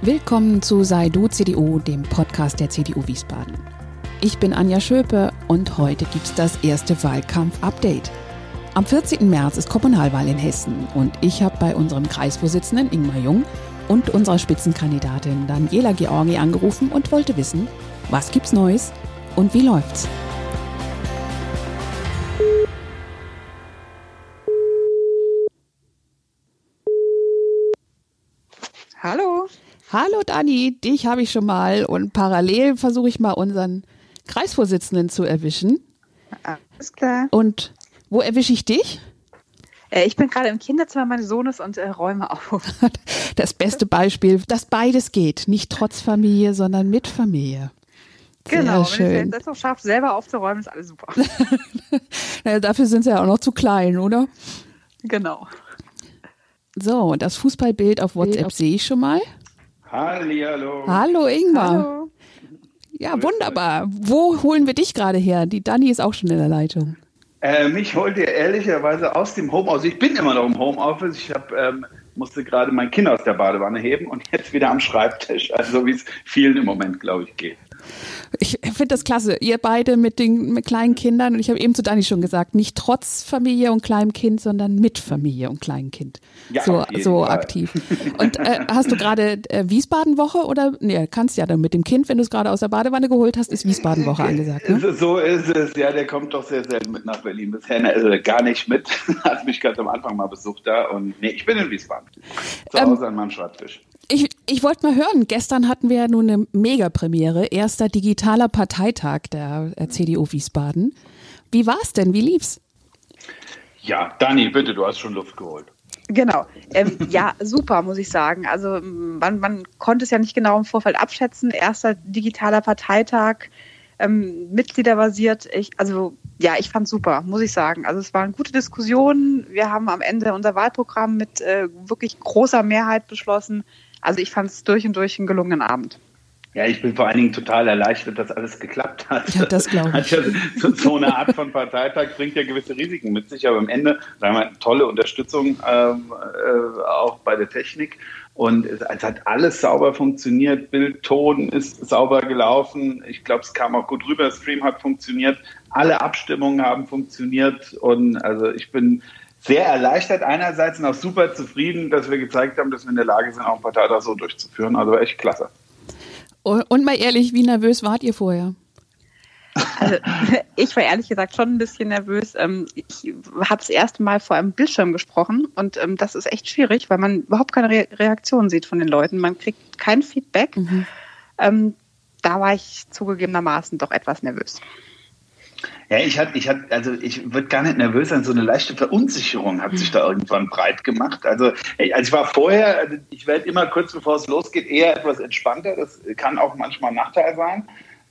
Willkommen zu Sei du CDU, dem Podcast der CDU Wiesbaden. Ich bin Anja Schöpe und heute gibt's das erste Wahlkampf-Update. Am 14. März ist Kommunalwahl in Hessen und ich habe bei unserem Kreisvorsitzenden Ingmar Jung und unserer Spitzenkandidatin Daniela Georgi angerufen und wollte wissen, was gibt's Neues und wie läuft's? Hallo. Hallo Dani, dich habe ich schon mal und parallel versuche ich mal unseren Kreisvorsitzenden zu erwischen. Alles klar. Und wo erwische ich dich? Äh, ich bin gerade im Kinderzimmer meines Sohnes und äh, räume auf. Das beste Beispiel, dass beides geht. Nicht trotz Familie, sondern mit Familie. Sehr genau, schön. wenn ich das noch schaffe, selber aufzuräumen, ist alles super. naja, dafür sind sie ja auch noch zu klein, oder? genau. So, und das Fußballbild auf WhatsApp sehe ich schon mal. Hallihallo. Hallo Ingmar. Hallo. Ja, wunderbar. Wo holen wir dich gerade her? Die Dani ist auch schon in der Leitung. Äh, mich holt ihr ehrlicherweise aus dem Homeoffice. Ich bin immer noch im Homeoffice. Ich hab, ähm, musste gerade mein Kind aus der Badewanne heben und jetzt wieder am Schreibtisch. Also wie es vielen im Moment, glaube ich, geht. Ich finde das klasse. Ihr beide mit den mit kleinen Kindern. Und ich habe eben zu Dani schon gesagt, nicht trotz Familie und kleinem Kind, sondern mit Familie und kleinem Kind. Ja, so so Fall. aktiv. Und äh, hast du gerade äh, Wiesbaden-Woche oder? Nee, kannst ja dann mit dem Kind, wenn du es gerade aus der Badewanne geholt hast, ist Wiesbaden-Woche angesagt. Ne? So- ist es. Ja, der kommt doch sehr selten mit nach Berlin. Bisher also gar nicht mit. Hat mich ganz am Anfang mal besucht da. Und nee, ich bin in Wiesbaden. Zu Ähm, Hause an meinem Schreibtisch. Ich, ich wollte mal hören, gestern hatten wir ja nun eine Mega-Premiere, erster digitaler Parteitag der CDU Wiesbaden. Wie war's denn? Wie lief's? Ja, Dani, bitte, du hast schon Luft geholt. Genau. Ähm, ja, super, muss ich sagen. Also man, man konnte es ja nicht genau im Vorfeld abschätzen. Erster digitaler Parteitag, ähm, Mitgliederbasiert. Ich, also ja, ich fand super, muss ich sagen. Also es waren gute Diskussionen. Wir haben am Ende unser Wahlprogramm mit äh, wirklich großer Mehrheit beschlossen. Also ich fand es durch und durch einen gelungenen Abend. Ja, ich bin vor allen Dingen total erleichtert, dass alles geklappt hat. Ja, das glaube ich. Ja so, so eine Art von Parteitag bringt ja gewisse Risiken mit sich, aber am Ende sagen wir tolle Unterstützung ähm, äh, auch bei der Technik. Und es, es hat alles sauber funktioniert. Bild, Ton ist sauber gelaufen. Ich glaube, es kam auch gut rüber. Stream hat funktioniert. Alle Abstimmungen haben funktioniert. Und also ich bin sehr erleichtert einerseits und auch super zufrieden, dass wir gezeigt haben, dass wir in der Lage sind, auch einen Parteitag so durchzuführen. Also echt klasse. Und mal ehrlich, wie nervös wart ihr vorher? Also, ich war ehrlich gesagt schon ein bisschen nervös. Ähm, Ich habe das erste Mal vor einem Bildschirm gesprochen und ähm, das ist echt schwierig, weil man überhaupt keine Re Reaktion sieht von den Leuten. Man kriegt kein Feedback. Ähm, Da war ich zugegebenermaßen doch etwas nervös. Ja, ich hatte, ich hatte, also ich würde gar nicht nervös sein. So eine leichte Verunsicherung hat sich da irgendwann breit gemacht. Also, also ich war vorher, also ich werde immer kurz bevor es losgeht eher etwas entspannter. Das kann auch manchmal ein Nachteil sein.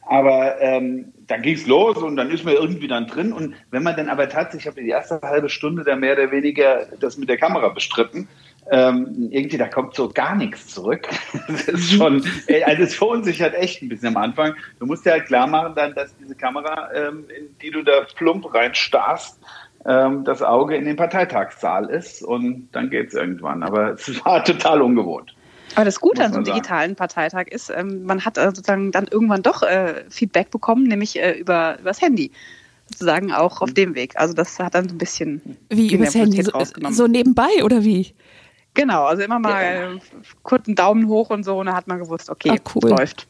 Aber ähm, dann ging es los und dann ist man irgendwie dann drin. Und wenn man dann aber tatsächlich, ich habe die erste halbe Stunde da mehr oder weniger das mit der Kamera bestritten, ähm, irgendwie da kommt so gar nichts zurück. Das ist schon, ey, also es verunsichert echt ein bisschen am Anfang. Du musst dir halt klar machen, dann, dass diese Kamera, ähm, in die du da plump reinstarrst, ähm, das Auge in den Parteitagssaal ist und dann geht's irgendwann. Aber es war total ungewohnt. Aber das Gute an so einem digitalen Parteitag ist, ähm, man hat äh, sozusagen dann irgendwann doch äh, Feedback bekommen, nämlich äh, über übers Handy. Sozusagen auch auf dem Weg. Also das hat dann so ein bisschen Wie übers Handy? So, rausgenommen. so nebenbei oder wie? Genau, also immer mal äh, kurz einen Daumen hoch und so und dann hat man gewusst, okay, Ah, cool. läuft.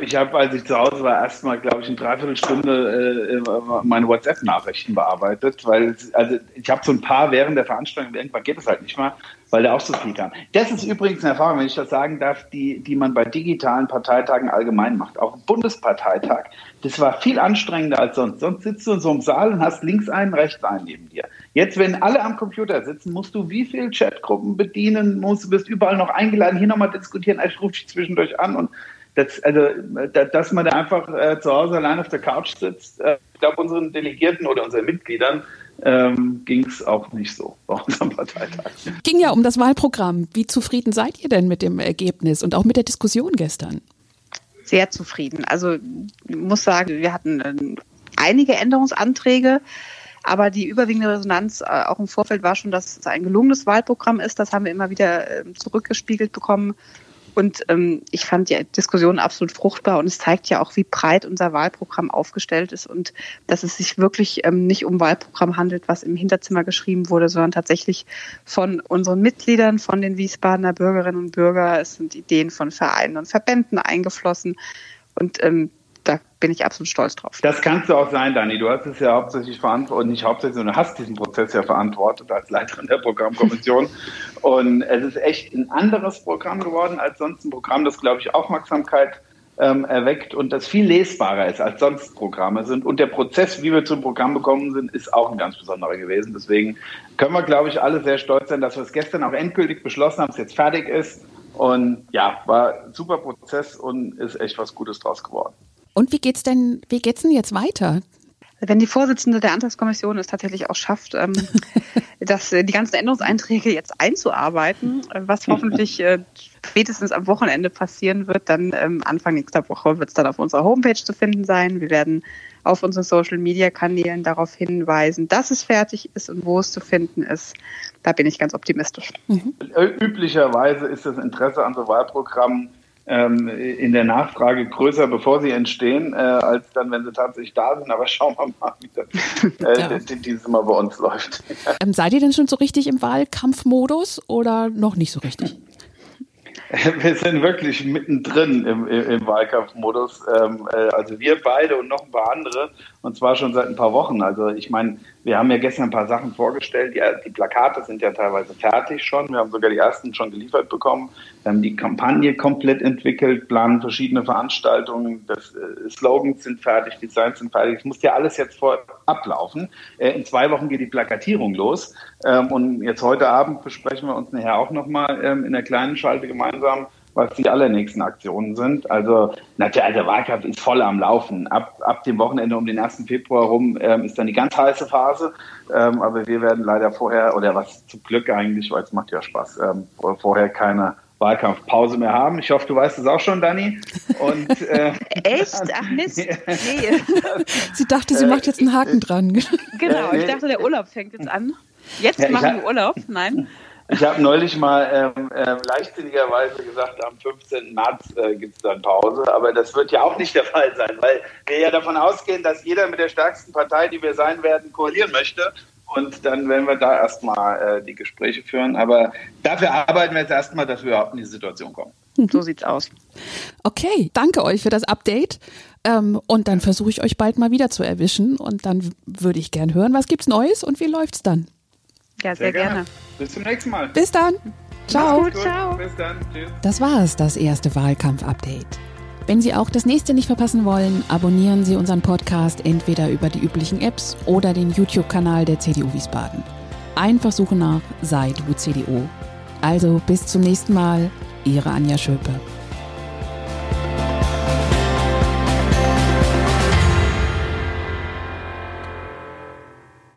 Ich habe, als ich zu Hause war, erstmal, glaube ich, eine Dreiviertelstunde äh, meine WhatsApp-Nachrichten bearbeitet, weil also ich habe so ein paar während der Veranstaltung, irgendwann geht es halt nicht mal, weil da auch so viel kam. Das ist übrigens eine Erfahrung, wenn ich das sagen darf, die, die man bei digitalen Parteitagen allgemein macht. Auch ein Bundesparteitag, das war viel anstrengender als sonst. Sonst sitzt du in so einem Saal und hast links einen, rechts einen neben dir. Jetzt, wenn alle am Computer sitzen, musst du wie viele Chatgruppen bedienen, musst, bist überall noch eingeladen, hier nochmal diskutieren, ich rufe dich zwischendurch an und das, also, da- dass man da einfach äh, zu Hause allein auf der Couch sitzt, äh, ich glaube, unseren Delegierten oder unseren Mitgliedern ähm, ging es auch nicht so bei unserem Parteitag. Ging ja um das Wahlprogramm. Wie zufrieden seid ihr denn mit dem Ergebnis und auch mit der Diskussion gestern? Sehr zufrieden. Also ich muss sagen, wir hatten äh, einige Änderungsanträge, aber die überwiegende Resonanz äh, auch im Vorfeld war schon, dass es ein gelungenes Wahlprogramm ist. Das haben wir immer wieder äh, zurückgespiegelt bekommen. Und ähm, ich fand die Diskussion absolut fruchtbar und es zeigt ja auch, wie breit unser Wahlprogramm aufgestellt ist und dass es sich wirklich ähm, nicht um Wahlprogramm handelt, was im Hinterzimmer geschrieben wurde, sondern tatsächlich von unseren Mitgliedern, von den Wiesbadener Bürgerinnen und Bürgern. Es sind Ideen von Vereinen und Verbänden eingeflossen. Und ähm, da bin ich absolut stolz drauf. Das kannst du auch sein, Dani. Du hast es ja hauptsächlich verantwortet, nicht hauptsächlich, sondern hast diesen Prozess ja verantwortet als Leiterin der Programmkommission. und es ist echt ein anderes Programm geworden als sonst ein Programm, das, glaube ich, Aufmerksamkeit ähm, erweckt und das viel lesbarer ist als sonst Programme sind. Und der Prozess, wie wir zum Programm gekommen sind, ist auch ein ganz besonderer gewesen. Deswegen können wir, glaube ich, alle sehr stolz sein, dass wir es gestern auch endgültig beschlossen haben, es jetzt fertig ist. Und ja, war ein super Prozess und ist echt was Gutes draus geworden. Und wie geht's denn, wie geht's denn jetzt weiter? Wenn die Vorsitzende der Antragskommission es tatsächlich auch schafft, ähm, dass äh, die ganzen Änderungsanträge jetzt einzuarbeiten, äh, was hoffentlich äh, spätestens am Wochenende passieren wird, dann ähm, Anfang nächster Woche wird es dann auf unserer Homepage zu finden sein. Wir werden auf unseren Social Media Kanälen darauf hinweisen, dass es fertig ist und wo es zu finden ist. Da bin ich ganz optimistisch. Mhm. Üblicherweise ist das Interesse an so Wahlprogrammen ähm, in der Nachfrage größer, bevor sie entstehen, äh, als dann, wenn sie tatsächlich da sind. Aber schauen wir mal, wie das äh, ja. dieses Mal bei uns läuft. Ähm, seid ihr denn schon so richtig im Wahlkampfmodus oder noch nicht so richtig? Wir sind wirklich mittendrin im, im Wahlkampfmodus. Ähm, äh, also wir beide und noch ein paar andere. Und zwar schon seit ein paar Wochen. Also ich meine, wir haben ja gestern ein paar Sachen vorgestellt. Die, die Plakate sind ja teilweise fertig schon. Wir haben sogar die ersten schon geliefert bekommen. Wir haben die Kampagne komplett entwickelt, planen verschiedene Veranstaltungen. Das, äh, Slogans sind fertig, Designs sind fertig. Es muss ja alles jetzt vor ablaufen. Äh, in zwei Wochen geht die Plakatierung los. Ähm, und jetzt heute Abend besprechen wir uns nachher auch nochmal ähm, in der kleinen Schalte gemeinsam, was die allernächsten Aktionen sind. Also natürlich, also der Wahlkampf ist voll am Laufen. Ab, ab dem Wochenende um den 1. Februar rum ähm, ist dann die ganz heiße Phase. Ähm, aber wir werden leider vorher, oder was zum Glück eigentlich, weil es macht ja Spaß, ähm, vorher keine Wahlkampfpause mehr haben. Ich hoffe, du weißt es auch schon, Dani. Und, äh, Echt? Ach Mist. Nee. sie dachte, sie macht jetzt einen Haken dran. Genau, ich dachte, der Urlaub fängt jetzt an. Jetzt ja, machen wir Urlaub? Nein. Ich habe neulich mal ähm, äh, leichtsinnigerweise gesagt, am 15. März äh, gibt es dann Pause, aber das wird ja auch nicht der Fall sein, weil wir ja davon ausgehen, dass jeder mit der stärksten Partei, die wir sein werden, koalieren möchte. Und dann werden wir da erstmal äh, die Gespräche führen. Aber dafür arbeiten wir jetzt erstmal, dass wir überhaupt in die Situation kommen. So sieht's aus. Okay, danke euch für das Update. Ähm, und dann versuche ich euch bald mal wieder zu erwischen. Und dann würde ich gern hören, was gibt's Neues und wie läuft's dann? Ja, sehr, sehr gerne. gerne. Bis zum nächsten Mal. Bis dann. Ciao. Gut, ciao. Bis dann. Tschüss. Das war es, das erste Wahlkampf-Update. Wenn Sie auch das nächste nicht verpassen wollen, abonnieren Sie unseren Podcast entweder über die üblichen Apps oder den YouTube-Kanal der CDU Wiesbaden. Einfach suchen nach Sei du CDU. Also bis zum nächsten Mal, Ihre Anja Schöpe.